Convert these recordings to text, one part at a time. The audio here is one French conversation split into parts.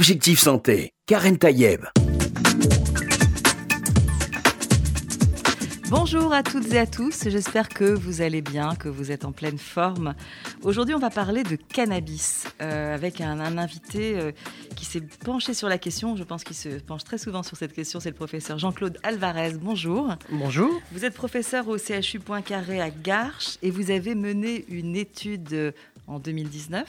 Objectif Santé, Karen Tayeb. Bonjour à toutes et à tous, j'espère que vous allez bien, que vous êtes en pleine forme. Aujourd'hui, on va parler de cannabis euh, avec un, invité euh, qui s'est penché sur la question. Je pense qu'il se penche très souvent sur cette question, c'est le professeur Jean-Claude Alvarez. Bonjour. Bonjour. Vous êtes professeur au CHU Poincaré à Garches et vous avez mené une étude euh, en 2019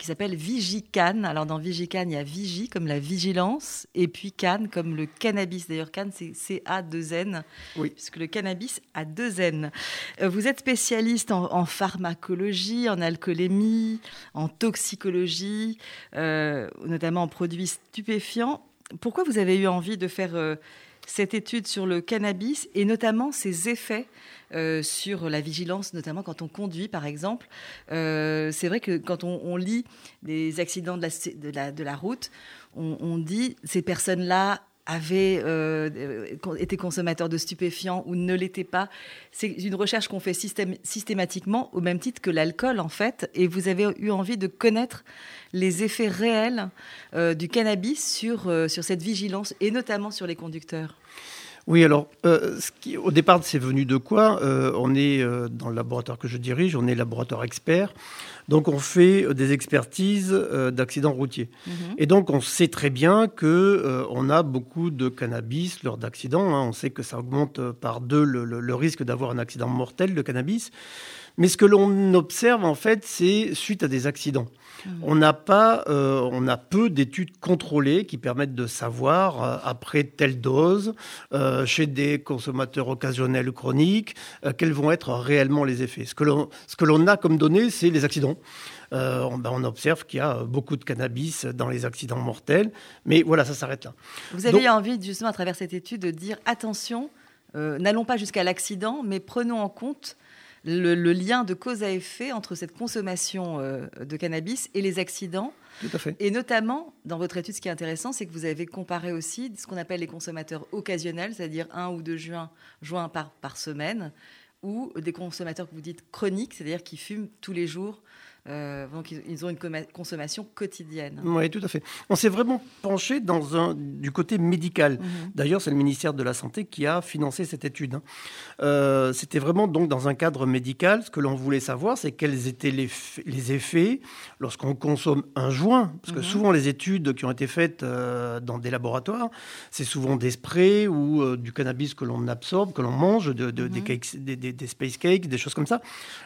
qui s'appelle Vigican. Alors dans Vigican, il y a Vigie comme la vigilance et puis Can comme le cannabis. D'ailleurs, Can, c'est C-A-2-N, oui. puisque le cannabis a deux N. Euh, vous êtes spécialiste en, pharmacologie, en alcoolémie, en toxicologie, euh, notamment en produits stupéfiants. Pourquoi vous avez eu envie de faire euh, cette étude sur le cannabis et notamment ses effets euh, sur la vigilance, notamment quand on conduit, par exemple. Euh, c'est vrai que quand on, lit des accidents de la, route, on, on dit ces personnes-là avaient euh, été consommateurs de stupéfiants ou ne l'étaient pas. C'est une recherche qu'on fait systématiquement au même titre que l'alcool en fait. Et vous avez eu envie de connaître les effets réels du cannabis sur, sur cette vigilance et notamment sur les conducteurs. Oui, alors, euh, ce qui, au départ, c'est venu de quoi euh, On est euh, dans le laboratoire que je dirige, on est laboratoire expert. Donc, on fait des expertises d'accidents routiers. Mhm. Et donc, on sait très bien que on a beaucoup de cannabis lors d'accidents. Hein. On sait que ça augmente par deux le, le risque d'avoir un accident mortel, de cannabis. Mais ce que l'on observe, en fait, c'est suite à des accidents. Mmh. On n'a pas, euh, on a peu d'études contrôlées qui permettent de savoir euh, après telle dose euh, chez des consommateurs occasionnels ou chroniques quels vont être réellement les effets. Ce que l'on a comme données, c'est les accidents. On, ben, on, observe qu'il y a beaucoup de cannabis dans les accidents mortels, mais voilà, ça s'arrête là. Vous avez envie justement à travers cette étude de dire attention, n'allons pas jusqu'à l'accident, mais prenons en compte le, lien de cause à effet entre cette consommation euh, de cannabis et les accidents. Tout à fait. Et notamment, dans votre étude, ce qui est intéressant, c'est que vous avez comparé aussi ce qu'on appelle les consommateurs occasionnels, c'est-à-dire un ou deux joints, par, par semaine, ou des consommateurs que vous dites chroniques, c'est-à-dire qui fument tous les jours euh, donc ils ont une consommation quotidienne. Oui, tout à fait. On s'est vraiment penché dans un, du côté médical. Mhm. D'ailleurs, c'est le ministère de la Santé qui a financé cette étude. Hein. Euh, c'était vraiment donc dans un cadre médical. Ce que l'on voulait savoir, c'est quels étaient les, les effets lorsqu'on consomme un joint. Parce que mhm. souvent, les études qui ont été faites euh, dans des laboratoires, c'est souvent des sprays ou du cannabis que l'on absorbe, que l'on mange, de, des, mhm. cakes, des, des, space cakes, des choses comme ça.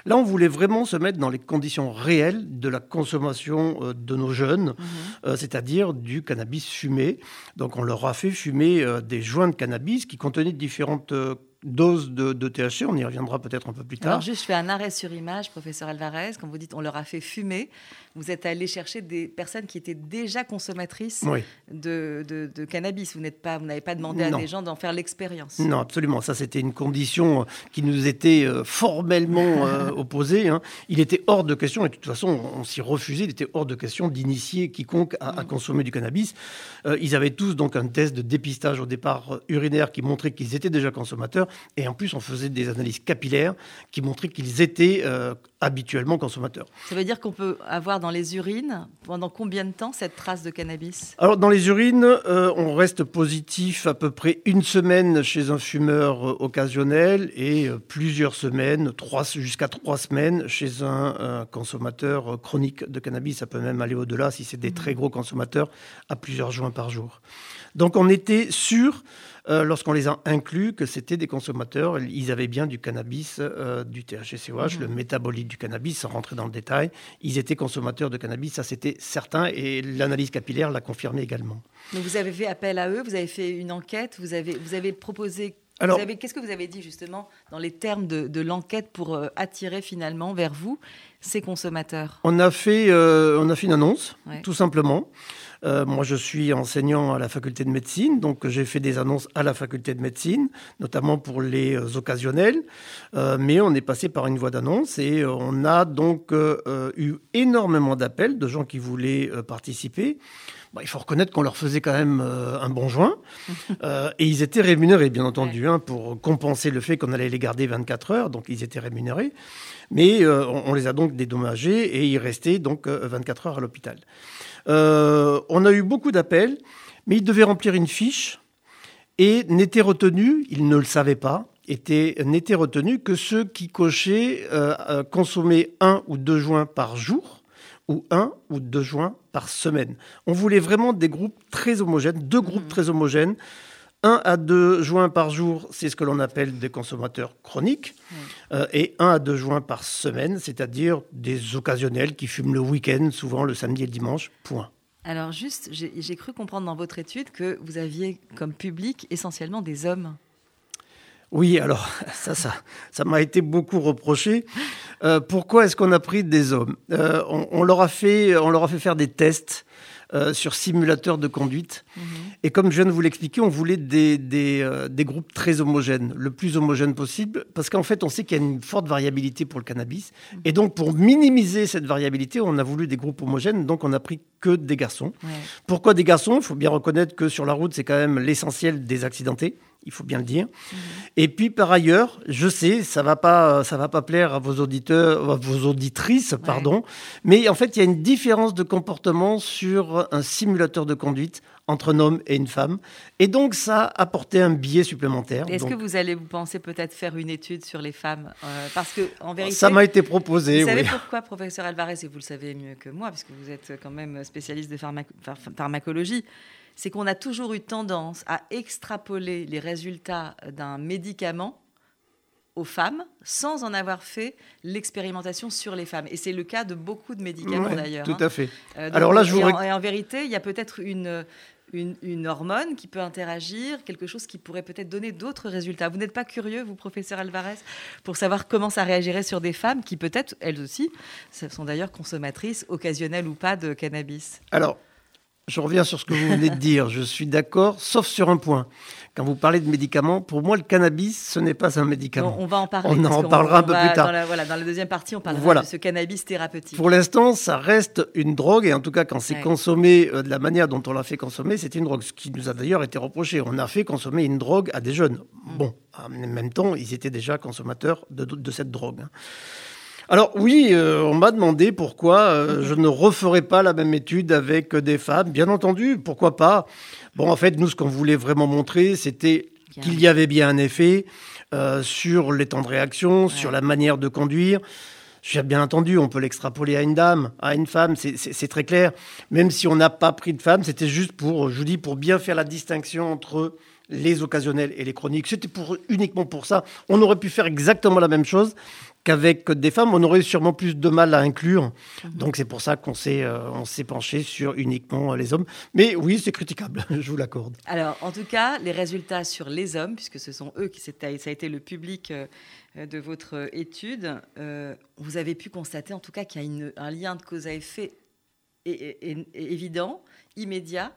Là, on voulait vraiment se mettre dans les conditions réel de la consommation euh, de nos jeunes, mhm. euh, c'est-à-dire du cannabis fumé. Donc on leur a fait fumer euh, des joints de cannabis qui contenaient différentes dose de, THC, on y reviendra peut-être un peu plus tard. Alors juste, je fais un arrêt sur image, professeur Alvarez, quand vous dites on leur a fait fumer, vous êtes allé chercher des personnes qui étaient déjà consommatrices de, cannabis. Vous n'êtes pas, vous n'avez pas demandé à des gens d'en faire l'expérience. Non, absolument. Ça, c'était une condition euh, qui nous était euh, formellement euh, opposée. Hein. Il était hors de question, et de toute façon, on s'y refusait. Il était hors de question d'initier quiconque à, mm. consommer du cannabis. ils avaient tous donc un test de dépistage au départ urinaire qui montrait qu'ils étaient déjà consommateurs. Et en plus, on faisait des analyses capillaires qui montraient qu'ils étaient euh, habituellement consommateurs. Ça veut dire qu'on peut avoir dans les urines, pendant combien de temps, cette trace de cannabis? Alors, dans les urines, euh, on reste positif à peu près une semaine chez un fumeur euh, occasionnel et plusieurs semaines, jusqu'à trois semaines chez un, consommateur chronique de cannabis. Ça peut même aller au-delà si c'est des mmh. très gros consommateurs, à plusieurs joints par jour. Donc, on était sûr euh, lorsqu'on les a inclus, que c'était des consommateurs, ils avaient bien du cannabis, euh, du THC-COH, le mhm. métabolite du cannabis, sans rentrer dans le détail. Ils étaient consommateurs de cannabis, ça c'était certain, et l'analyse capillaire l'a confirmé également. Mais vous avez fait appel à eux, vous avez fait une enquête, vous avez, vous avez proposé alors, qu'est-ce que vous avez dit justement dans les termes de, l'enquête pour euh, attirer finalement vers vous ces consommateurs? On a, fait, on a fait une annonce, tout simplement. Euh, moi, je suis enseignant à la faculté de médecine, donc j'ai fait des annonces à la faculté de médecine, notamment pour les euh, occasionnels. Euh, mais on est passé par une voie d'annonce et on a donc eu énormément d'appels de gens qui voulaient participer. il faut reconnaître qu'on leur faisait quand même un bon joint. et ils étaient rémunérés, bien entendu, hein, pour compenser le fait qu'on allait les garder 24 heures. Donc ils étaient rémunérés. Mais on, on, les a donc dédommagés et ils restaient donc 24 heures à l'hôpital. On a eu beaucoup d'appels, mais ils devaient remplir une fiche et n'étaient retenus, ils ne le savaient pas, n'étaient retenus que ceux qui cochaient consommer un ou deux joints par jour ou un ou deux joints par semaine. On voulait vraiment des groupes très homogènes, deux groupes mmh. très homogènes. Un à deux joints par jour, c'est ce que l'on appelle des consommateurs chroniques, euh, et un à deux joints par semaine, c'est-à-dire des occasionnels qui fument le week-end, souvent le samedi et le dimanche, point. Alors juste, j'ai cru comprendre dans votre étude que vous aviez comme public essentiellement des hommes. Oui, alors ça, ça, ça m'a été beaucoup reproché. Euh, pourquoi est-ce qu'on a pris des hommes? Euh, on, leur a fait, on leur a fait faire des tests euh, sur simulateur de conduite. Mhm. Et comme je viens de vous l'expliquer, on voulait des, des, des, groupes très homogènes, le plus homogène possible, parce qu'en fait, on sait qu'il y a une forte variabilité pour le cannabis. Mhm. Et donc, pour minimiser cette variabilité, on a voulu des groupes homogènes, donc on a pris que des garçons. Pourquoi des garçons? Il faut bien reconnaître que sur la route, c'est quand même l'essentiel des accidentés il faut bien le dire. Mhm. Et puis par ailleurs, je sais, ça va pas, ça va pas plaire à vos auditeurs, à vos auditrices, pardon, mais en fait, il y a une différence de comportement sur un simulateur de conduite entre un homme et une femme, et donc ça a apporté un biais supplémentaire. Est-ce que vous allez vous penser peut-être faire une étude sur les femmes, euh, parce que en vérité, ça m'a été proposé. Vous savez pourquoi, professeur Alvarez, et vous le savez mieux que moi, puisque vous êtes quand même spécialiste de pharmacologie c'est qu'on a toujours eu tendance à extrapoler les résultats d'un médicament aux femmes sans en avoir fait l'expérimentation sur les femmes. Et c'est le cas de beaucoup de médicaments d'ailleurs. Tout hein. à fait. Euh, Alors là, je vous... et, en, vérité, il y a peut-être une, une, hormone qui peut interagir, quelque chose qui pourrait peut-être donner d'autres résultats. Vous n'êtes pas curieux, vous, professeur Alvarez, pour savoir comment ça réagirait sur des femmes qui peut-être, elles aussi, sont d'ailleurs consommatrices, occasionnelles ou pas, de cannabis? Alors, je reviens sur ce que vous venez de dire. Je suis d'accord, sauf sur un point. Quand vous parlez de médicaments, pour moi, le cannabis, ce n'est pas un médicament. on va en parler. On en parlera un peu plus tard. Dans la, voilà, dans la deuxième partie, on parlera de ce cannabis thérapeutique. Pour l'instant, ça reste une drogue, et en tout cas, quand c'est consommé euh, de la manière dont on l'a fait consommer, c'est une drogue. Ce qui nous a d'ailleurs été reproché. On a fait consommer une drogue à des jeunes. Mm. Bon, en même temps, ils étaient déjà consommateurs de, de cette drogue. Alors oui, euh, on m'a demandé pourquoi euh, je ne referais pas la même étude avec des femmes. Bien entendu, pourquoi pas? Bon, en fait, nous, ce qu'on voulait vraiment montrer, c'était qu'il y avait bien un effet euh, sur les temps de réaction, sur la manière de conduire. Bien entendu, on peut l'extrapoler à une dame, à une femme, c'est très clair. Même si on n'a pas pris de femme, c'était juste pour, je vous dis, pour bien faire la distinction entre les occasionnels et les chroniques. C'était pour, uniquement pour ça. On aurait pu faire exactement la même chose qu'avec des femmes, on aurait sûrement plus de mal à inclure. Mhm. Donc c'est pour ça qu'on s'est euh, on s'est penché sur uniquement les hommes. Mais oui, c'est critiquable, je vous l'accorde. Alors en tout cas, les résultats sur les hommes, puisque ce sont eux qui ça a été le public euh, de votre étude, euh, vous avez pu constater en tout cas qu'il y a un lien de cause à effet évident, immédiat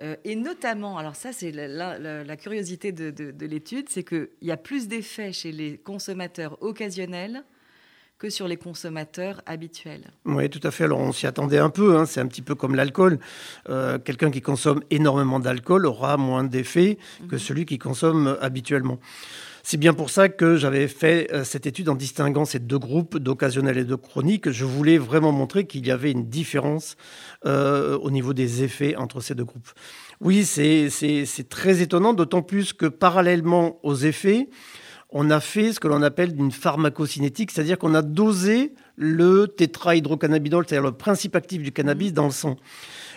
euh, et notamment, alors ça c'est la, curiosité de, l'étude, c'est qu'il y a plus d'effets chez les consommateurs occasionnels que sur les consommateurs habituels. Oui, tout à fait. Alors on s'y attendait un peu, hein. c'est un petit peu comme l'alcool. Euh, quelqu'un qui consomme énormément d'alcool aura moins d'effets que mhm. celui qui consomme habituellement. C'est bien pour ça que j'avais fait euh, cette étude en distinguant ces deux groupes d'occasionnels et de chroniques. Je voulais vraiment montrer qu'il y avait une différence euh, au niveau des effets entre ces deux groupes. Oui, c'est très étonnant, d'autant plus que parallèlement aux effets, on a fait ce que l'on appelle une pharmacocinétique, c'est-à-dire qu'on a dosé le tétrahydrocannabinol, c'est-à-dire le principe actif du cannabis, dans le sang.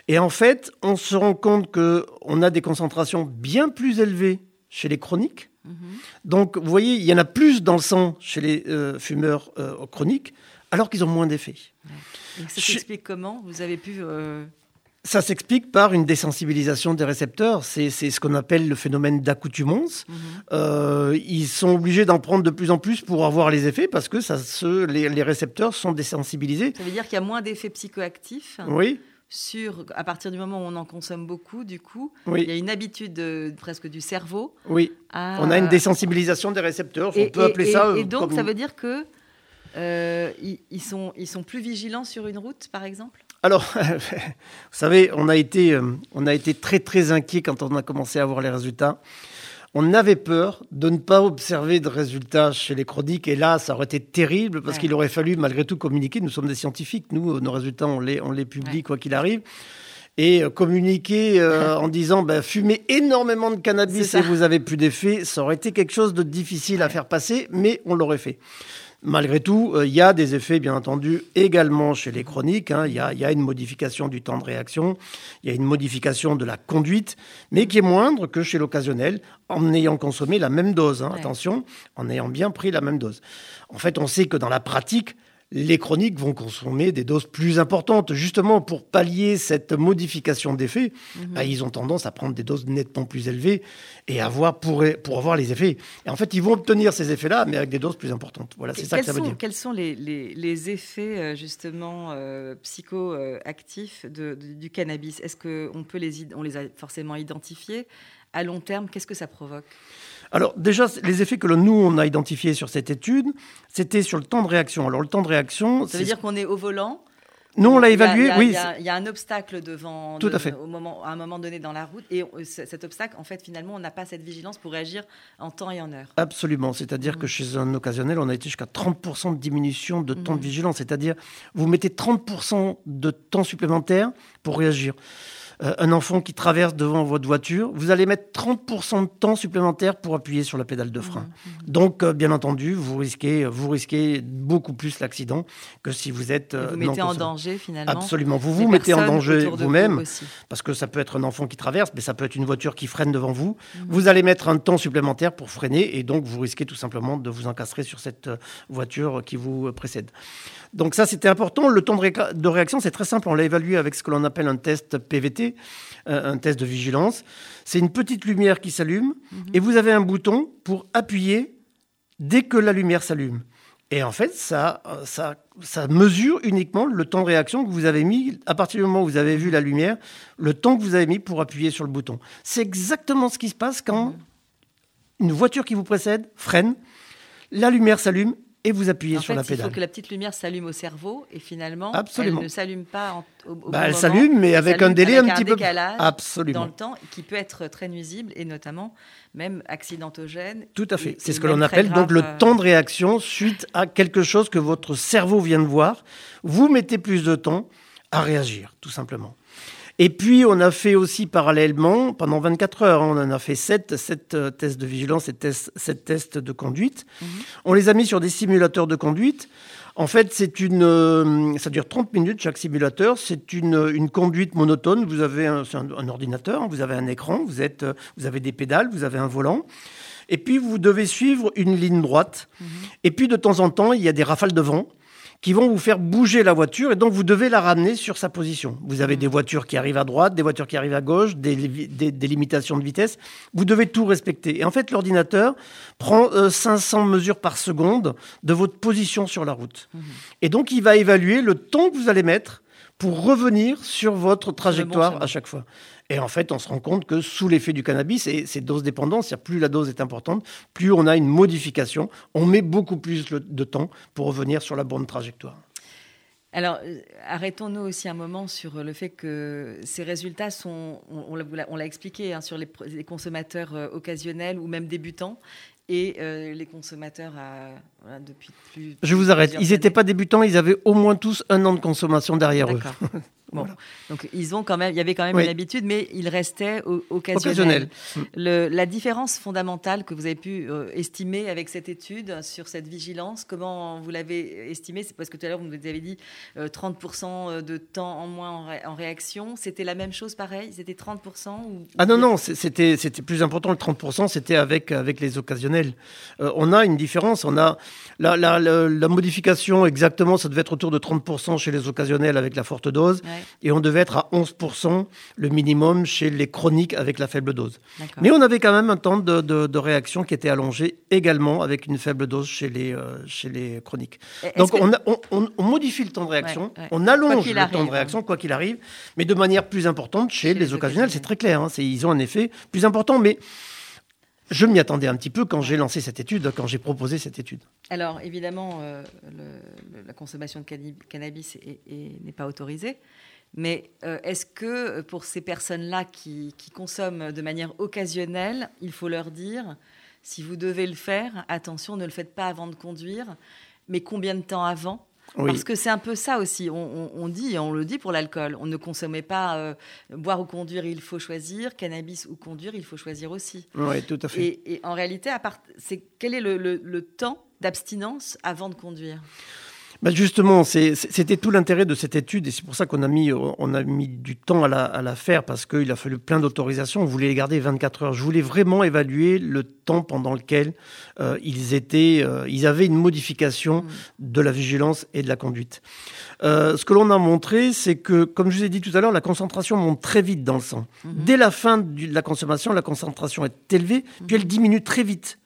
Et en fait, on se rend compte qu'on a des concentrations bien plus élevées chez les chroniques Mhm. Donc, vous voyez, il y en a plus dans le sang chez les euh, fumeurs euh, chroniques, alors qu'ils ont moins d'effets. Ça s'explique comment? Vous avez pu... Euh, ça s'explique par une désensibilisation des récepteurs. C'est ce qu'on appelle le phénomène d'accoutumance. Mhm. ils sont obligés d'en prendre de plus en plus pour avoir les effets parce que ça se, les, les récepteurs sont désensibilisés. Ça veut dire qu'il y a moins d'effets psychoactifs? Oui sur, à partir du moment où on en consomme beaucoup, du coup, il y a une habitude presque du cerveau. Oui. On a une désensibilisation des récepteurs, on peut appeler ça. Et, donc, ça veut dire que euh, ils, sont, ils sont plus vigilants sur une route, par exemple? Alors, vous savez, on a, été, euh, on a été très très inquiet quand on a commencé à voir les résultats. On avait peur de ne pas observer de résultats chez les chroniques. Et là, ça aurait été terrible parce qu'il aurait fallu malgré tout communiquer. Nous sommes des scientifiques. Nous, nos résultats, on les, on les publie quoi qu'il arrive et euh, communiquer euh, en disant ben, fumez énormément de cannabis et vous avez plus d'effet, ça aurait été quelque chose de difficile à faire passer, mais on l'aurait fait. Malgré tout, euh, il y a des effets, bien entendu, également chez les chroniques. Hein. Il y, a une modification du temps de réaction, il y a une modification de la conduite, mais qui est moindre que chez l'occasionnel, en ayant consommé la même dose. Hein. Attention, en ayant bien pris la même dose. En fait, on sait que dans la pratique, les chroniques vont consommer des doses plus importantes. Justement, pour pallier cette modification d'effet, mhm. bah, ils ont tendance à prendre des doses nettement plus élevées et avoir pour, pour avoir les effets. Et en fait, ils vont obtenir ces effets-là, mais avec des doses plus importantes. Voilà, c'est ça que ça veut dire. Quels sont les, les, effets, euh, justement, euh, psychoactifs de, du cannabis? Est-ce qu'on peut les, on les a forcément identifiés? À long terme, qu'est-ce que ça provoque? Alors déjà, les effets que nous, on a identifiés sur cette étude, c'était sur le temps de réaction. Alors le temps de réaction... Ça veut dire qu'on est au volant nous, on l'a évalué, oui. Il y, a un obstacle devant, Tout à, fait. Au moment, à un moment donné dans la route. Et cet obstacle, en fait, finalement, on n'a pas cette vigilance pour réagir en temps et en heure. Absolument. C'est-à-dire mmh. que chez un occasionnel, on a été jusqu'à 30% de diminution de temps de mmh. vigilance. C'est-à-dire, vous mettez 30% de temps supplémentaire pour réagir. Euh, un enfant qui traverse devant votre voiture, vous allez mettre 30% de temps supplémentaire pour appuyer sur la pédale de frein. Mmh, mmh. Donc, euh, bien entendu, vous risquez, vous risquez beaucoup plus l'accident que si vous êtes. vous euh, mettez en danger finalement. Absolument. Vous vous mettez en danger vous-même parce que ça peut être un enfant qui traverse, mais ça peut être une voiture qui freine devant vous. Mmh. Vous allez mettre un temps supplémentaire pour freiner et donc vous risquez tout simplement de vous encastrer sur cette voiture qui vous précède. Donc ça, c'était important. Le temps de, réaction, c'est très simple. On l'a évalué avec ce que l'on appelle un test PVT, euh, un test de vigilance. C'est une petite lumière qui s'allume et vous avez un bouton pour appuyer dès que la lumière s'allume. Et en fait, ça, ça, ça mesure uniquement le temps de réaction que vous avez mis à partir du moment où vous avez vu la lumière, le temps que vous avez mis pour appuyer sur le bouton. C'est exactement ce qui se passe quand une voiture qui vous précède freine, la lumière s'allume et vous appuyez sur la pédale. Il faut que la petite lumière s'allume au cerveau et finalement, Absolument. elle ne s'allume pas au, au bah, Elle s'allume, mais avec un délai un petit peu Absolument. dans le temps qui peut être très nuisible et notamment même accidentogène. Tout à fait. C'est ce que l'on appelle donc le euh, temps de réaction suite à quelque chose que votre cerveau vient de voir. Vous mettez plus de temps à réagir, tout simplement. Et puis, on a fait aussi parallèlement, pendant 24 heures, hein, on en a fait 7, 7 euh, tests de vigilance et 7 tests de conduite. Mhm. On les a mis sur des simulateurs de conduite. En fait, c'est une, euh, ça dure 30 minutes chaque simulateur. C'est une, une conduite monotone. Vous avez un, un, ordinateur, vous avez un écran, vous, êtes, euh, vous avez des pédales, vous avez un volant. Et puis, vous devez suivre une ligne droite. Mhm. Et puis, de temps en temps, il y a des rafales de vent qui vont vous faire bouger la voiture et donc vous devez la ramener sur sa position. Vous avez des voitures qui arrivent à droite, des voitures qui arrivent à gauche, des, des, limitations de vitesse. Vous devez tout respecter. Et en fait, l'ordinateur prend 500 euh, mesures par seconde de votre position sur la route. Mmh. Et donc, il va évaluer le temps que vous allez mettre pour revenir sur votre trajectoire à chaque fois. Et en fait, on se rend compte que sous l'effet du cannabis, et c'est dose dépendante, c'est-à-dire plus la dose est importante, plus on a une modification, on met beaucoup plus de temps pour revenir sur la bonne trajectoire. Alors, euh, arrêtons-nous aussi un moment sur le fait que ces résultats sont, on, l'a expliqué, hein, sur les, consommateurs euh, occasionnels ou même débutants et euh, les consommateurs depuis plus. Je vous arrête. Ils n'étaient pas débutants, ils avaient au moins tous un an de consommation derrière eux. Donc ils ont quand même, il y avait quand même une habitude, mais il restait occasionnel. Mm. la différence fondamentale que vous avez pu euh, estimer avec cette étude sur cette vigilance, comment vous l'avez estimé C'est parce que tout à l'heure vous nous avez dit 30% euh, de temps en moins en, réaction. C'était la même chose, pareil? C'était 30% ou... Ah non non, c'était c'était plus important. Le 30%, c'était avec avec les occasionnels. Euh, on a une différence. On a la, la, la, modification exactement, ça devait être autour de 30% chez les occasionnels avec la forte dose. Et on devait être à 11% le minimum chez les chroniques avec la faible dose. Mais on avait quand même un temps de, réaction qui était allongé également avec une faible dose chez les, euh, chez les chroniques. Donc on, on, modifie le temps de réaction, on allonge le temps de réaction, quoi qu'il arrive, mais de manière plus importante chez, les, occasionnels, c'est très clair. Hein, ils ont un effet plus important, mais je m'y attendais un petit peu quand j'ai lancé cette étude, quand j'ai proposé cette étude. Alors, évidemment, euh, la consommation de cannabis n'est pas autorisée. Mais euh, est-ce que pour ces personnes-là qui, qui, consomment de manière occasionnelle, il faut leur dire, si vous devez le faire, attention, ne le faites pas avant de conduire, mais combien de temps avant Parce que c'est un peu ça aussi. On, dit, on le dit pour l'alcool, on ne consommait pas euh, boire ou conduire, il faut choisir. Cannabis ou conduire, il faut choisir aussi. Oui, tout à fait. Et, en réalité, à part, quel est le temps d'abstinence avant de conduire? Bah, justement, c'était tout l'intérêt de cette étude et c'est pour ça qu'on a mis, on a mis du temps à la, faire parce qu'il a fallu plein d'autorisations. On voulait les garder 24 heures. Je voulais vraiment évaluer le temps pendant lequel euh, ils étaient, euh, ils avaient une modification mmh. de la vigilance et de la conduite. Euh, ce que l'on a montré, c'est que, comme je vous ai dit tout à l'heure, la concentration monte très vite dans le sang. Mmh. Dès la fin de la consommation, la concentration est élevée, puis elle diminue très vite.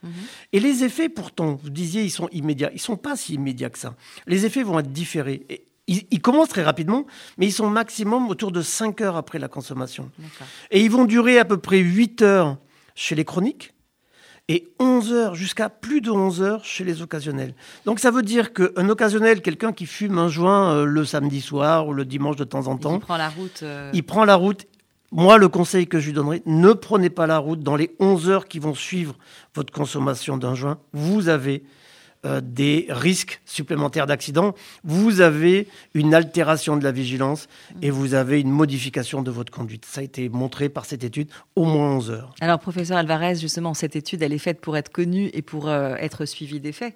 Et les effets, pourtant, vous disiez, ils sont immédiats. Ils sont pas si immédiats que ça. Les les effets vont être différés. ils, commencent très rapidement, mais ils sont maximum autour de 5 heures après la consommation. Et ils vont durer à peu près 8 heures chez les chroniques et 11 heures, jusqu'à plus de 11 heures chez les occasionnels. Donc ça veut dire qu'un occasionnel, quelqu'un qui fume un joint euh, le samedi soir ou le dimanche de temps en temps, il prend la route. Euh, il prend la route. Moi, le conseil que je lui donnerai, ne prenez pas la route dans les 11 heures qui vont suivre votre consommation d'un joint. Vous avez euh, des risques supplémentaires d'accident, vous avez une altération de la vigilance et vous avez une modification de votre conduite. Ça a été montré par cette étude au moins 11 heures. Alors, professeur Alvarez, justement, cette étude, elle est faite pour être connue et pour euh, être suivie des faits.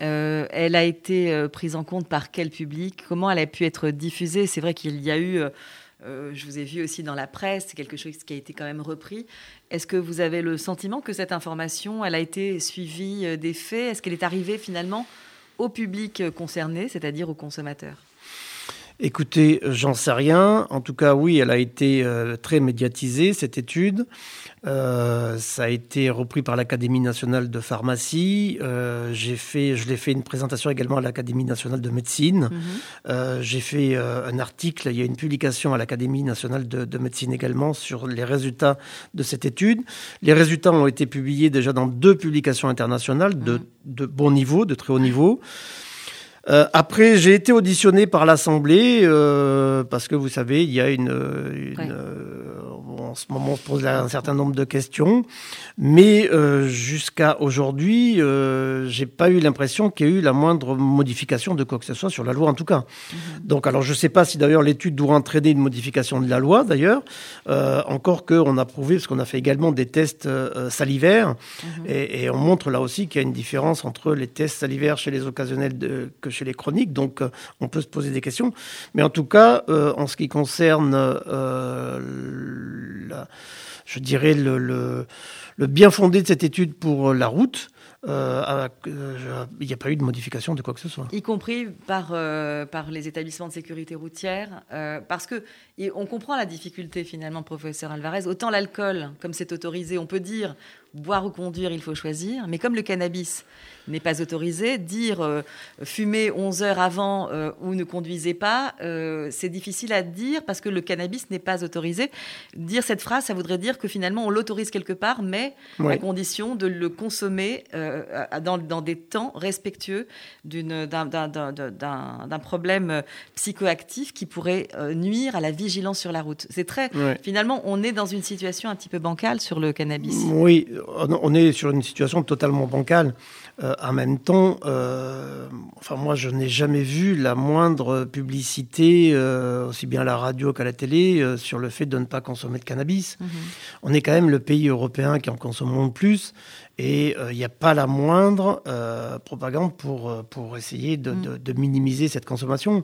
Euh, elle a été prise en compte par quel public? Comment elle a pu être diffusée? C'est vrai qu'il y a eu euh, je vous ai vu aussi dans la presse, c'est quelque chose qui a été quand même repris. Est-ce que vous avez le sentiment que cette information, elle a été suivie euh, des faits? Est-ce qu'elle est arrivée finalement au public euh, concerné, c'est-à-dire aux consommateurs? Écoutez, j'en sais rien. En tout cas, oui, elle a été très médiatisée, cette étude. Euh, ça a été repris par l'Académie nationale de pharmacie. Euh, j'ai fait, je l'ai fait une présentation également à l'Académie nationale de médecine. Mhm. Euh, j'ai fait un article, il y a une publication à l'Académie nationale de, de, médecine également sur les résultats de cette étude. Les résultats ont été publiés déjà dans deux publications internationales de, mhm. de bon niveau, de très haut niveau. Euh, après, j'ai été auditionné par l'Assemblée euh, parce que vous savez, il y a une, une euh, en ce moment, on se pose un certain nombre de questions, mais euh, jusqu'à aujourd'hui, euh, j'ai pas eu l'impression qu'il y a eu la moindre modification de quoi que ce soit sur la loi, en tout cas. Mhm. Donc, alors, je sais pas si d'ailleurs l'étude doit entraîner une modification de la loi, d'ailleurs. Euh, encore qu'on a prouvé, parce qu'on a fait également des tests salivaires, mhm. et, et, on montre là aussi qu'il y a une différence entre les tests salivaires chez les occasionnels de, que chez les chroniques. Donc, on peut se poser des questions. Mais en tout cas, en ce qui concerne je dirais, le, bien fondé de cette étude pour la route. Euh, euh, il n'y a pas eu de modification de quoi que ce soit. Y compris par, euh, par les établissements de sécurité routière, parce que on comprend la difficulté finalement, professeur Alvarez. Autant l'alcool, comme c'est autorisé, on peut dire boire ou conduire, il faut choisir, mais comme le cannabis, n'est pas autorisé. Dire euh, fumer 11 heures avant euh, ou ne conduisez pas, euh, c'est difficile à dire parce que le cannabis n'est pas autorisé. Dire cette phrase, ça voudrait dire que finalement on l'autorise quelque part, mais à condition de le consommer dans, dans, des temps respectueux d'un problème psychoactif qui pourrait nuire à la vigilance sur la route. C'est très. Finalement, on est dans une situation un petit peu bancale sur le cannabis. Oui, on est sur une situation totalement bancale. Euh, en même temps, euh, enfin moi je n'ai jamais vu la moindre publicité, euh, aussi bien à la radio qu'à la télé, sur le fait de ne pas consommer de cannabis. Mhm. On est quand même le pays européen qui en consomme le plus. Et il n'y a pas la moindre propagande pour, pour essayer de, mhm. de minimiser cette consommation.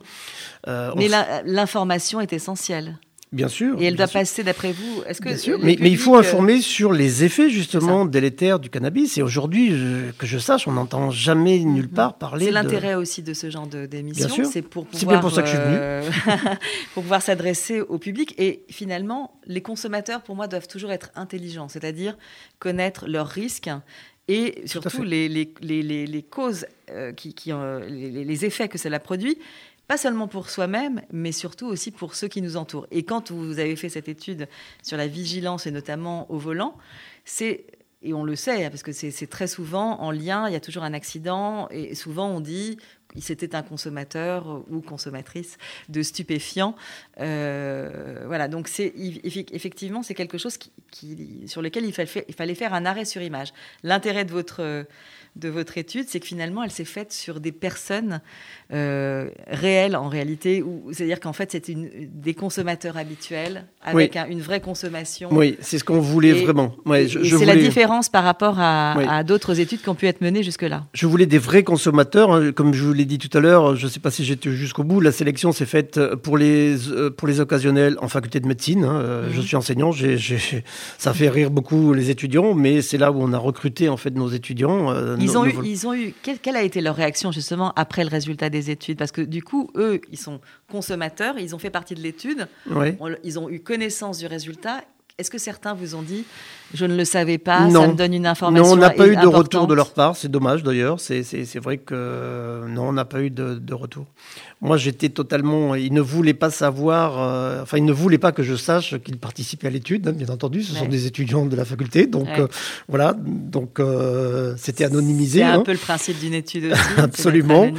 Mais l'information est essentielle. Bien sûr. Et elle doit passer, d'après vous, est-ce que mais, mais, il faut euh, informer sur les effets justement délétères du cannabis. Et aujourd'hui, que je sache, on n'entend jamais nulle mhm. part parler. C'est l'intérêt aussi de ce genre d'émission. C'est pour pouvoir. bien pour ça que je suis venu. Euh, pour pouvoir s'adresser au public. Et finalement, les consommateurs, pour moi, doivent toujours être intelligents, c'est-à-dire connaître leurs risques et surtout les, les, les, les, causes, euh, qui, qui les, effets que cela produit pas seulement pour soi-même, mais surtout aussi pour ceux qui nous entourent. Et quand vous avez fait cette étude sur la vigilance, et notamment au volant, c'est et on le sait, hein, parce que c'est très souvent en lien, il y a toujours un accident, et souvent on dit c'était un consommateur ou consommatrice de stupéfiants. Euh, voilà, donc c'est effectivement c'est quelque chose qui, sur lequel il fallait, il fallait faire un arrêt sur image. L'intérêt de votre de votre étude, c'est que finalement, elle s'est faite sur des personnes euh, réelles en réalité, c'est-à-dire qu'en fait, c'était des consommateurs habituels avec une vraie consommation. Oui, c'est ce qu'on voulait vraiment. c'est la différence par rapport à, d'autres études qui ont pu être menées jusque-là. Je voulais des vrais consommateurs, hein. comme je vous l'ai dit tout à l'heure. Je ne sais pas si j'étais jusqu'au bout. La sélection s'est faite pour les euh, pour les occasionnels en faculté de médecine. Hein. Euh, je mhm. suis enseignant. ça fait rire beaucoup les étudiants, mais c'est là où on a recruté en fait nos étudiants ils, ont eu, ils ont eu. Quelle, a été leur réaction justement après le résultat des études? Parce que du coup, eux, ils sont consommateurs, ils ont fait partie de l'étude, ils ont eu connaissance du résultat. Est-ce que certains vous ont dit je ne le savais pas, ça me donne une information Non, on n'a pas eu de retour de leur part, c'est dommage d'ailleurs. C'est vrai que non, on n'a pas eu de, de retour. Moi, j'étais totalement. Ils ne voulaient pas savoir. Euh, enfin, ils ne voulaient pas que je sache qu'ils participaient à l'étude. Hein, bien entendu, ce sont des étudiants de la faculté, donc euh, voilà. Donc euh, c'était anonymisé. C'est un hein. peu le principe d'une étude aussi. Absolument.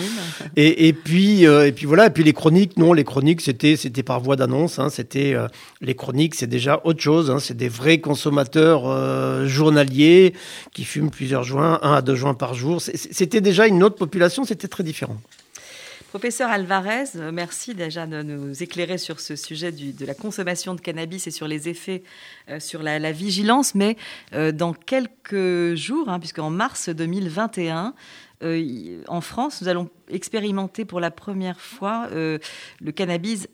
Et, et, puis et puis voilà. Et puis les chroniques, non, les chroniques, c'était c'était par voie d'annonce. Hein, c'était les chroniques, c'est déjà autre chose. C'est des vrais consommateurs journaliers qui fument plusieurs joints, un à deux joints par jour. C'était déjà une autre population. C'était très différent. Professeur Alvarez, euh, merci déjà de nous éclairer sur ce sujet de la consommation de cannabis et sur les effets euh, sur la, vigilance. Mais euh, dans quelques jours, hein, puisqu'en mars 2021, en France, nous allons expérimenter pour la première fois le cannabis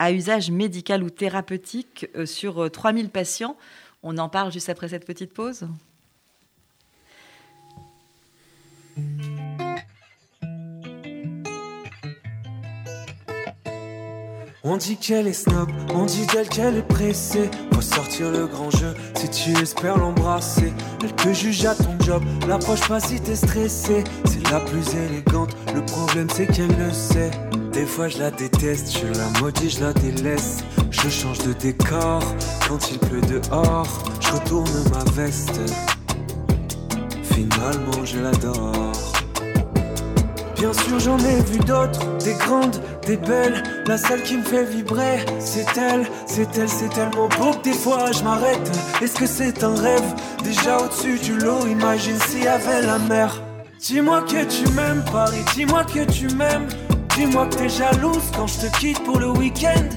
à usage médical ou thérapeutique sur 3000 patients. On en parle juste après cette petite pause. On dit qu'elle est snob, on dit d'elle qu'elle est pressée. Faut sortir le grand jeu si tu espères l'embrasser. Elle te juge à ton job, l'approche pas si t'es stressé. C'est la plus élégante, le problème c'est qu'elle le sait. Des fois je la déteste, je la maudis, je la délaisse. Je change de décor quand il pleut dehors. Je retourne ma veste. Finalement je l'adore. Bien sûr j'en ai vu d'autres, des grandes, des belles. La seule qui me fait vibrer, c'est elle, c'est elle, c'est tellement beau que des fois je m'arrête. Est-ce que c'est un rêve? Déjà au-dessus du lot, imagine s'il y avait la mer. Dis-moi que tu m'aimes, Paris, dis-moi que tu m'aimes. Dis-moi que t'es jalouse quand je te quitte pour le week-end.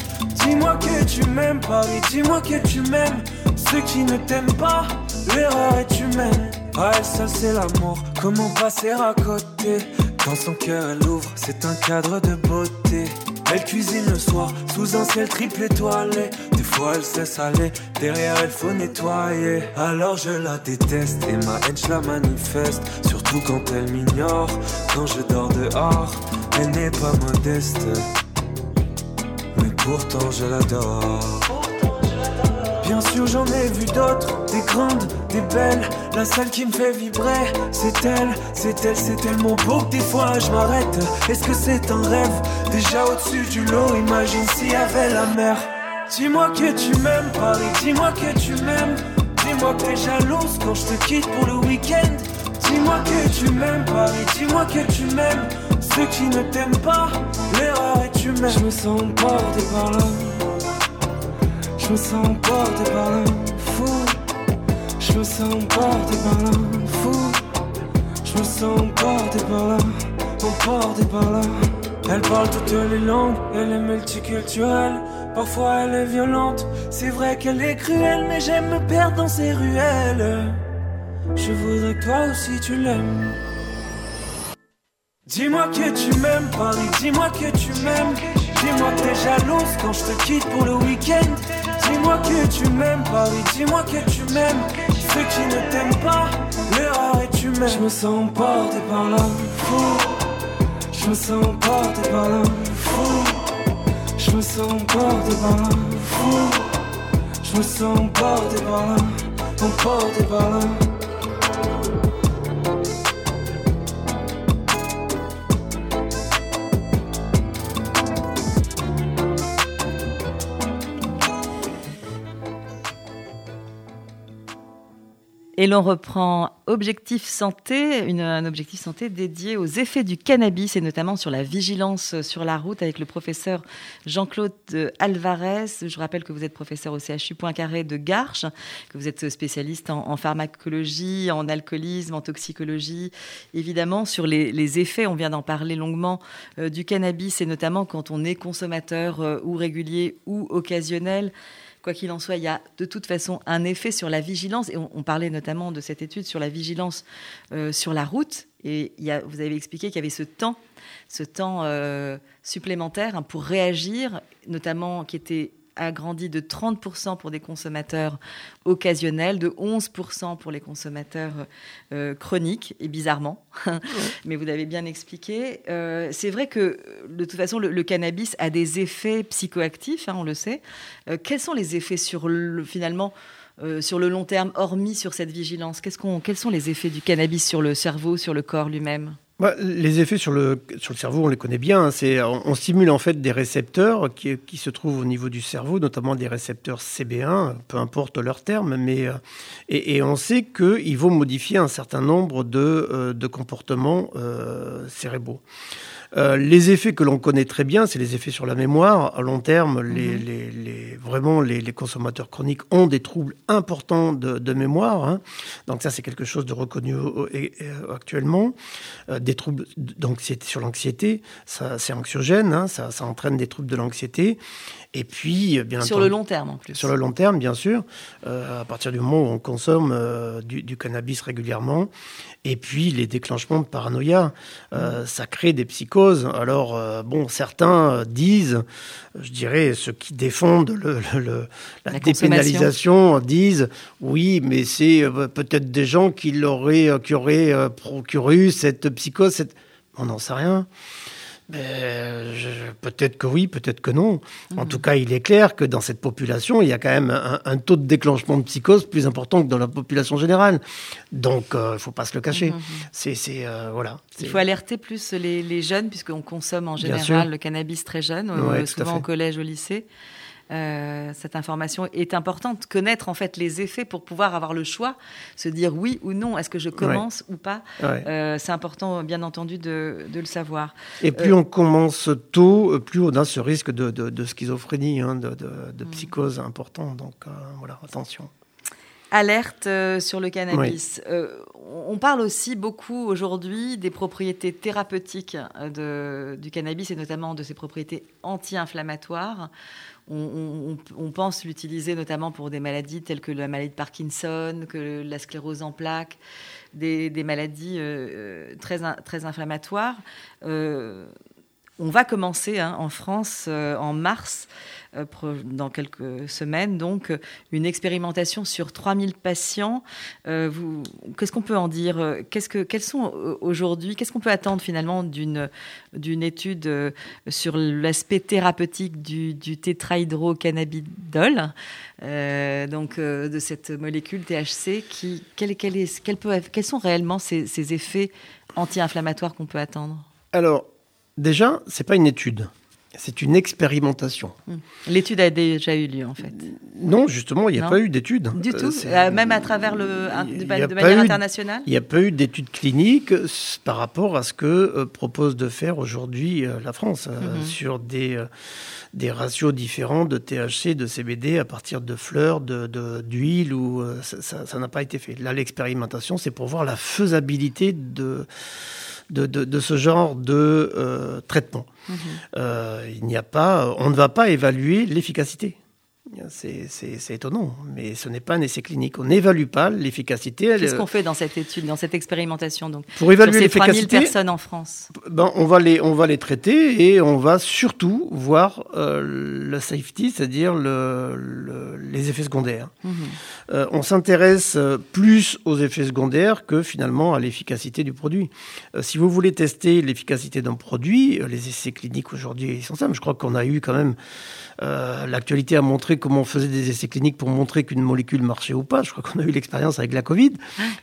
Dis-moi que tu m'aimes, Paris, dis-moi que tu m'aimes. Ceux qui ne t'aiment pas, l'erreur est humaine. Ah, ça c'est l'amour, comment passer à côté? Dans son cœur, elle ouvre, c'est un cadre de beauté. Elle cuisine le soir sous un ciel triple étoilé. Des fois elle sait saler, derrière elle faut nettoyer. Alors je la déteste et ma haine je la manifeste. Surtout quand elle m'ignore, quand je dors dehors. Elle n'est pas modeste, pourtant je l'adore. Bien sûr, j'en ai vu d'autres, des grandes, des belles. La seule qui me fait vibrer, c'est elle, c'est elle, c'est tellement beau que des fois je m'arrête. Est-ce que c'est un rêve? Déjà au-dessus du lot, imagine s'il y avait la mer. Dis-moi que tu m'aimes, Paris, dis-moi que tu m'aimes. Dis-moi que t'es jalouse quand je te quitte pour le week-end. Dis-moi que tu m'aimes, Paris, dis-moi que tu m'aimes. Ceux qui ne t'aiment pas, l'erreur est Je me sens porté par là. Je me sens porté par un fou. Je me sens porté par un fou. Je me sens porté par là, emporté par là. Elle parle toutes les langues, elle est multiculturelle. Parfois elle est violente, c'est vrai qu'elle est cruelle, mais j'aime me perdre dans ses ruelles. Je voudrais que toi aussi tu l'aimes. Dis-moi que tu m'aimes, Paris, dis-moi que tu m'aimes. Dis-moi que t'es jalouse quand je te quitte pour le week-end. Dis-moi que tu m'aimes, Paris, dis-moi que tu m'aimes. Ceux qui ne t'aiment pas, l'erreur est humaine. Je me sens porté par là, fou. Je me sens porté par là, fou. Je me sens porté par là, fou. Je me sens porté par là, emporté par là. Et l'on reprend Objectif Santé, un objectif santé dédié aux effets du cannabis et notamment sur la vigilance sur la route avec le professeur Jean-Claude Alvarez. Je rappelle que vous êtes professeur au CHU Poincaré de Garches, que vous êtes spécialiste en, pharmacologie, en alcoolisme, en toxicologie, évidemment sur les, effets, on vient d'en parler longuement, euh, du cannabis et notamment quand on est consommateur euh, ou régulier ou occasionnel. Quoi qu'il en soit, il y a de toute façon un effet sur la vigilance. Et on, parlait notamment de cette étude sur la vigilance euh, sur la route. Et vous avez expliqué qu'il y avait ce temps, ce temps euh, supplémentaire hein, pour réagir, notamment qui était agrandi de 30% pour des consommateurs occasionnels, de 11% pour les consommateurs euh, chroniques, et bizarrement, mais vous l'avez bien expliqué. Euh, c'est vrai que de toute façon, le, cannabis a des effets psychoactifs, hein, on le sait. Euh, quels sont les effets sur le, finalement sur le long terme, hormis sur cette vigilance? Quels sont les effets du cannabis sur le cerveau, sur le corps lui-même? Bah, les effets sur le, sur le cerveau, on les connaît bien. Hein. C'est, on, stimule en fait des récepteurs qui, qui, se trouvent au niveau du cerveau, notamment des récepteurs CB1, peu importe leur terme, mais euh, et, et, on sait qu'ils vont modifier un certain nombre de, euh, de comportements euh, cérébraux. Euh, les effets que l'on connaît très bien, c'est les effets sur la mémoire. À long terme, les, mhm. les, les, vraiment, les, consommateurs chroniques ont des troubles importants de, de mémoire. Hein. Donc ça, c'est quelque chose de reconnu actuellement. Euh, des troubles d'anxiété sur l'anxiété, ça, c'est anxiogène, hein, ça, ça, entraîne des troubles de l'anxiété. Et puis, euh, bien Sur le long terme, en plus. Sur le long terme, bien sûr. Euh, à partir du moment où on consomme euh, du, du, cannabis régulièrement. Et puis, les déclenchements de paranoïa, euh, ça crée des psychoses. Alors, euh, bon, certains disent, je dirais, ceux qui défendent le, le, la, la dépénalisation disent, oui, mais c'est peut-être des gens qui, l'auraient, qui auraient procuré cette psychose. Cette... On n'en sait rien. Ben, peut-être que oui, peut-être que non. En mhm. tout cas, il est clair que dans cette population, il y a quand même un, taux de déclenchement de psychose plus important que dans la population générale. Donc, euh, il ne faut pas se le cacher. Mhm. C'est, euh, voilà. Il faut alerter plus les, jeunes, puisqu'on consomme en général le cannabis très jeune, euh, souvent au collège, au lycée. Euh, cette information est importante. Connaître en fait les effets pour pouvoir avoir le choix, se dire oui ou non, est-ce que je commence ou pas. Euh, c'est important, bien entendu, de, le savoir. Et plus on commence tôt, plus on a ce risque de, schizophrénie, hein, de, mm. psychose important. Donc euh, voilà, attention. Alerte sur le cannabis. on parle aussi beaucoup aujourd'hui des propriétés thérapeutiques du cannabis et notamment de ses propriétés anti-inflammatoires on, pense l'utiliser notamment pour des maladies telles que la maladie de Parkinson, que la sclérose en plaques, des, maladies euh, euh, très, très inflammatoires. Euh, on va commencer hein, en France en mars dans quelques semaines, donc une expérimentation sur 3000 patients. Euh, qu'est-ce qu'on peut en dire Qu'est-ce sont euh, aujourd'hui, qu'est-ce qu'on peut attendre finalement d'une, d'une étude sur l'aspect thérapeutique du, du tétrahydrocannabidol, donc de cette molécule THC quels sont réellement ces, ces effets anti-inflammatoires qu'on peut attendre? Alors, déjà, c'est pas une étude. C'est une expérimentation. Hmm. L'étude a déjà eu lieu, en fait. Non, justement, il n'y a pas eu d'étude. Du tout euh, Même à travers le, de, manière internationale Il n'y a pas eu d'étude clinique par rapport à ce que euh, propose de faire aujourd'hui euh, la France mhm. sur des, des ratios différents de THC, de CBD à partir de fleurs, d'huile, de, ou ça n'a pas été fait. Là, l'expérimentation, c'est pour voir la faisabilité de de, ce genre de euh, traitement. Mhm. Euh, il n'y a pas, on ne va pas évaluer l'efficacité. C'est étonnant, mais ce n'est pas un essai clinique. On n'évalue pas l'efficacité. Qu'est-ce qu'on fait dans cette étude, dans cette expérimentation donc? Pour évaluer l'efficacité, personnes en France. Ben, on va les on va les traiter et on va surtout voir euh, le safety, c'est-à-dire le, les effets secondaires. Mhm. Euh, on s'intéresse plus aux effets secondaires que finalement à l'efficacité du produit. Euh, si vous voulez tester l'efficacité d'un produit, les essais cliniques aujourd'hui sont simples. Je crois qu'on a eu quand même l'actualité a montré montrer comment on faisait des essais cliniques pour montrer qu'une molécule marchait ou pas. Je crois qu'on a eu l'expérience avec la Covid.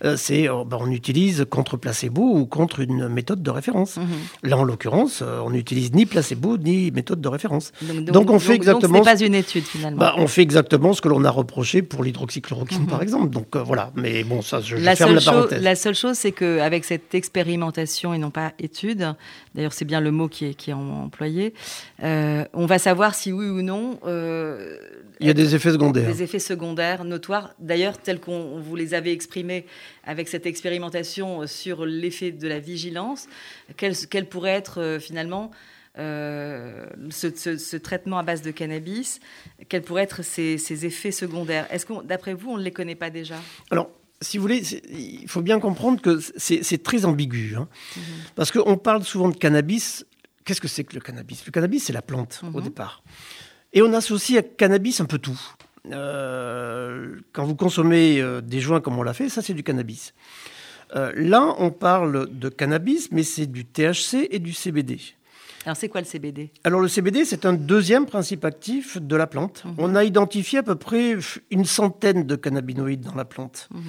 Euh, c'est ben, on utilise contre placebo ou contre une méthode de référence. Mhm. Là, en l'occurrence, euh, on n'utilise ni placebo ni méthode de référence. Donc, on fait exactement. Donc, ce n'est pas une étude finalement. Bah, on fait exactement ce que l'on a reproché pour l'hydroxychloroquine, mhm. par exemple. Donc voilà. Mais bon, ça, je, la ferme la parenthèse. la seule chose, c'est qu'avec cette expérimentation et non pas étude, d'ailleurs, c'est bien le mot qui est, qui est employé, on va savoir si oui ou non euh, il y a des effets secondaires. Des effets secondaires notoires, d'ailleurs, tels qu'on vous les avait exprimés avec cette expérimentation sur l'effet de la vigilance. Quel, pourrait être euh, finalement euh, ce, traitement à base de cannabis? Quels pourraient être ces, effets secondaires? Est-ce que, d'après vous, on ne les connaît pas déjà? Alors, si vous voulez, il faut bien comprendre que c'est très ambigu. Hein. Mhm. Parce qu'on parle souvent de cannabis. Qu'est-ce que c'est que le cannabis? Le cannabis, c'est la plante, au mhm. départ. Et on associe à cannabis un peu tout. Euh, quand vous consommez euh, des joints comme on l'a fait, ça c'est du cannabis. Euh, là, on parle de cannabis, mais c'est du THC et du CBD. Alors c'est quoi le CBD Alors le CBD, c'est un deuxième principe actif de la plante. Mhm. On a identifié à peu près une centaine de cannabinoïdes dans la plante. Mhm.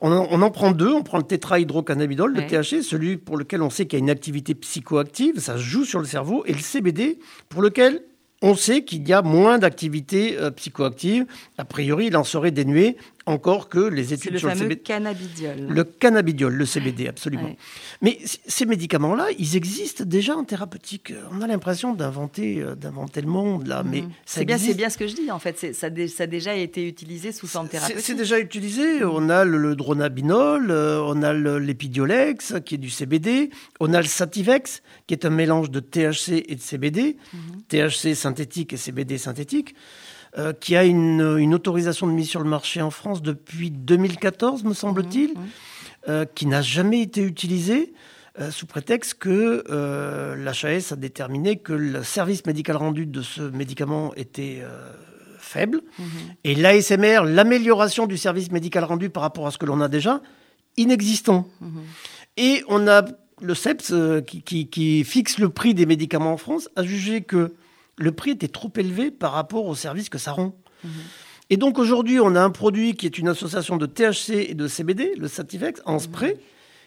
On, en, prend deux. On prend le tétrahydrocannabidol, le THC, celui pour lequel on sait qu'il y a une activité psychoactive, ça joue sur le cerveau, et le CBD, pour lequel on sait qu'il y a moins d'activités euh, psychoactives. A priori, il en serait dénué encore que les études le sur le CBD. Le cannabidiol. Le cannabidiol, le CBD, absolument. Mais ces médicaments-là, ils existent déjà en thérapeutique. On a l'impression d'inventer, euh, d'inventer le monde là, mais mhm. c'est bien, c'est bien ce que je dis en fait. Ça, ça, a déjà été utilisé sous forme thérapeutique. C'est déjà utilisé. On a le, dronabinol, euh, on a l'épidiolex qui est du CBD, on a le sativex qui est un mélange de THC et de CBD, mhm. THC synthétique et CBD synthétique. Euh, qui a une, autorisation de mise sur le marché en France depuis 2014, me semble-t-il, mmh, mmh. euh, qui n'a jamais été utilisée euh, sous prétexte que l'HAS a déterminé que le service médical rendu de ce médicament était faible. Mmh. Et l'ASMR, l'amélioration du service médical rendu par rapport à ce que l'on a déjà, inexistant. Et on a le CEPS, qui, qui, fixe le prix des médicaments en France, a jugé que le prix était trop élevé par rapport au service que ça rend. Mhm. Et donc aujourd'hui, on a un produit qui est une association de THC et de CBD, le Sativex, en spray,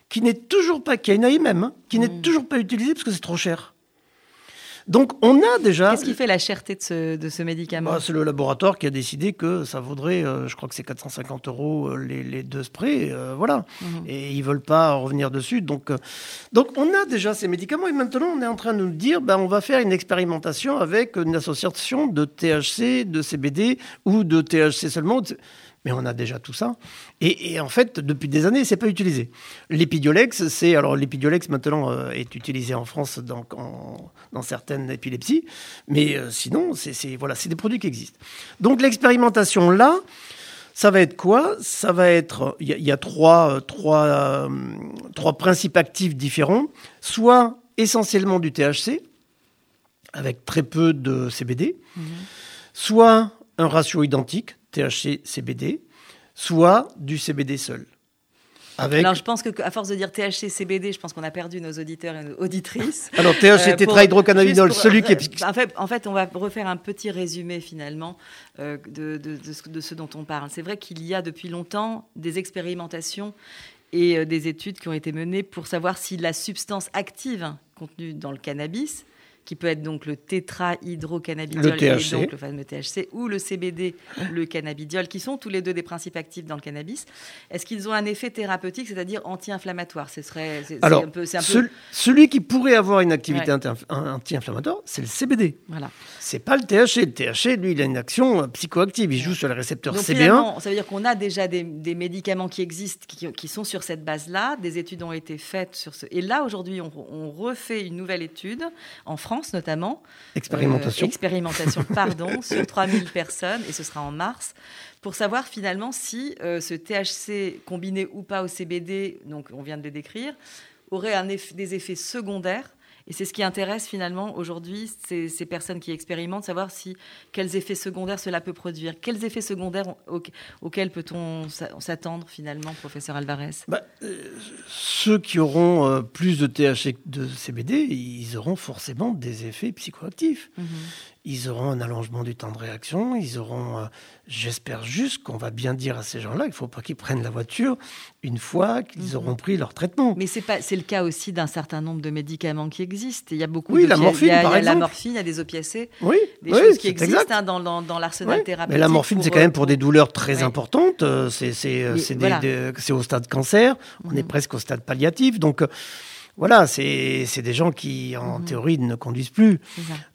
qui n'est toujours pas, qui a une AIM, hein, qui n'est mhm. toujours pas utilisé parce que c'est trop cher. Donc on a déjà. Qu'est-ce qui fait la cherté de ce, de ce médicament bah, C'est le laboratoire qui a décidé que ça vaudrait, euh, je crois que c'est 450 euros euh, les, deux sprays, euh, voilà. Mhm. Et ils veulent pas revenir dessus. Donc, donc on a déjà ces médicaments et maintenant on est en train de nous dire, ben, on va faire une expérimentation avec une association de THC, de CBD ou de THC seulement mais on a déjà tout ça. Et, en fait, depuis des années, c'est pas utilisé. L'épidiolex, c'est alors l'épidiolex maintenant euh, est utilisé en France dans, dans certaines épilepsies, mais euh, sinon, c'est voilà, c'est des produits qui existent. Donc l'expérimentation là. Ça va être quoi? Ça va être, il y, a trois, trois, euh, trois principes actifs différents. Soit essentiellement du THC, avec très peu de CBD, mhm. soit un ratio identique, THC, CBD, soit du CBD seul. Alors, je pense qu'à force de dire THC, CBD, je pense qu'on a perdu nos auditeurs et nos auditrices. Alors, THC, euh, tétrahydrocannabinol, celui qui est. En fait, en fait, on va refaire un petit résumé finalement euh, de, de, de, ce dont on parle. C'est vrai qu'il y a depuis longtemps des expérimentations et euh, des études qui ont été menées pour savoir si la substance active contenue dans le cannabis qui peut être donc le tétrahydrocannabidiol, le, donc le fameux THC, ou le CBD, le cannabidiol, qui sont tous les deux des principes actifs dans le cannabis. Est-ce qu'ils ont un effet thérapeutique, c'est-à-dire anti-inflammatoire? Ce serait, Alors, un peu, celui qui pourrait avoir une activité anti-inflammatoire, c'est le CBD. Voilà. C'est pas le THC. Le THC, lui, il a une action euh, psychoactive. Il joue sur les récepteurs donc, CB1. Ça veut dire qu'on a déjà des, médicaments qui existent, qui, sont sur cette base-là. Des études ont été faites sur ce. Et là, aujourd'hui, on, on refait une nouvelle étude en France Notamment. Expérimentation. Euh, expérimentation, pardon, sur 3000 personnes, et ce sera en mars, pour savoir finalement si euh, ce THC combiné ou pas au CBD, donc on vient de le décrire, aurait un des effets secondaires Et c'est ce qui intéresse finalement aujourd'hui ces, ces, personnes qui expérimentent, savoir si quels effets secondaires cela peut produire. Quels effets secondaires auxquels peut-on s'attendre finalement, professeur Alvarez? Bah, euh, Ceux qui auront euh, plus de THC que de CBD, ils auront forcément des effets psychoactifs. Mhm. Ils auront un allongement du temps de réaction. Ils auront, euh, j'espère juste qu'on va bien dire à ces gens-là qu'il ne faut pas qu'ils prennent la voiture une fois qu'ils mhm. auront pris leur traitement. Mais c'est pas, c'est le cas aussi d'un certain nombre de médicaments qui existent. Il y a beaucoup. Oui, la morphine, il y a, par il y a la morphine, il y a des opiacés. Oui, des choses qui existent hein, dans, dans, dans l'arsenal thérapeutique. Mais la morphine, c'est quand même pour, des douleurs très importantes. Euh, c'est, c'est, euh, c'est, au stade cancer. On est mhm. presque au stade palliatif. Donc voilà, c'est des gens qui, en mhm. théorie, ne conduisent plus.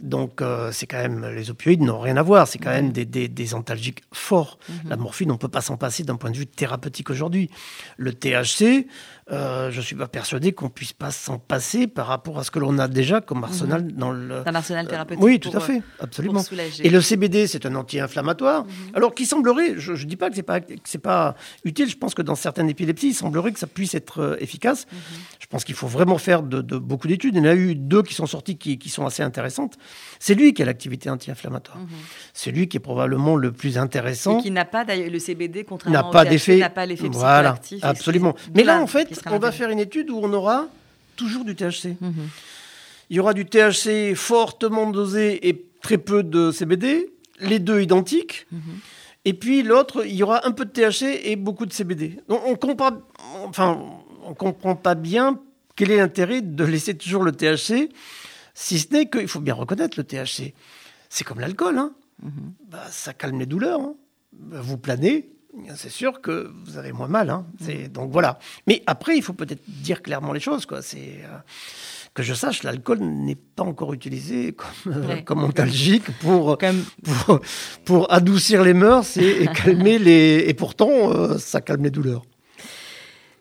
Donc, euh, c'est quand même, les opioïdes n'ont rien à voir. C'est quand même des, des, des, antalgiques forts. Mhm. La morphine, on ne peut pas s'en passer d'un point de vue thérapeutique aujourd'hui. Le THC, euh, je ne suis pas persuadé qu'on puisse pas s'en passer par rapport à ce que l'on a déjà comme arsenal mhm. dans le. Un arsenal thérapeutique. oui, tout à fait, absolument. Et le CBD, c'est un anti-inflammatoire. Alors, qui semblerait, je ne dis pas que pas c'est pas utile. Je pense que dans certaines épilepsies, il semblerait que ça puisse être euh, efficace. Je pense qu'il faut vraiment faire de, beaucoup d'études. Il y en a eu deux qui sont sorties qui, sont assez intéressantes. C'est lui qui a l'activité anti-inflammatoire. Mhm. C'est lui qui est probablement le plus intéressant. Et qui n'a pas, d'ailleurs, le CBD, contrairement n'a pas d'effet, n'a pas l'effet voilà, Absolument. Mais là, en fait, on va faire une étude où on aura toujours du THC. Mhm. Il y aura du THC fortement dosé et très peu de CBD, les deux identiques. Mhm. Et puis l'autre, il y aura un peu de THC et beaucoup de CBD. Donc on comprend, enfin, on comprend pas bien quel est l'intérêt de laisser toujours le THC Si ce n'est qu'il faut bien reconnaître le THC. C'est comme l'alcool. Hein. Mhm. bah, ça calme les douleurs. Hein. Vous planez, c'est sûr que vous avez moins mal. Hein. Mhm. Donc voilà. Mais après, il faut peut-être dire clairement les choses. Quoi. C'est, euh, que je sache, l'alcool n'est pas encore utilisé comme, euh, comme antalgique pour, pour, pour, adoucir les mœurs et, calmer les. Et pourtant, euh, ça calme les douleurs.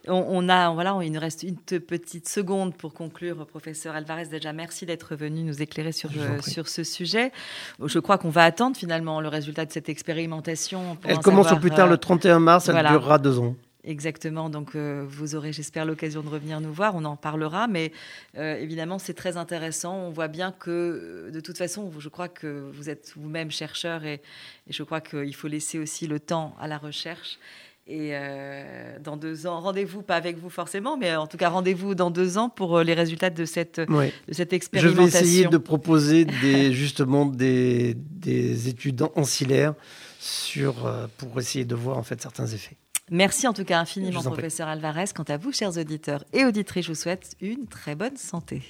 On, a, voilà, il nous reste une petite seconde pour conclure, professeur Alvarez. Déjà, merci d'être venu nous éclairer sur, euh, sur ce sujet. Je crois qu'on va attendre finalement le résultat de cette expérimentation. Elle commence au plus tard le 31 euh, mars, elle durera deux ans. Exactement. Donc, euh, vous aurez, j'espère, l'occasion de revenir nous voir. On en parlera. Mais évidemment, c'est très intéressant. On voit bien que, de toute façon, je crois que vous êtes vous-même chercheur et, et, je crois qu'il faut laisser aussi le temps à la recherche. Et euh, dans deux ans, rendez-vous, pas avec vous forcément, mais en tout cas, rendez-vous dans deux ans pour euh, les résultats de cette, de cette expérimentation. Je vais essayer de proposer des, justement des, des études ancillaires sur, euh, pour essayer de voir en fait certains effets. Merci en tout cas infiniment, professeur Alvarez. Quant à vous, chers auditeurs et auditrices, je vous souhaite une très bonne santé.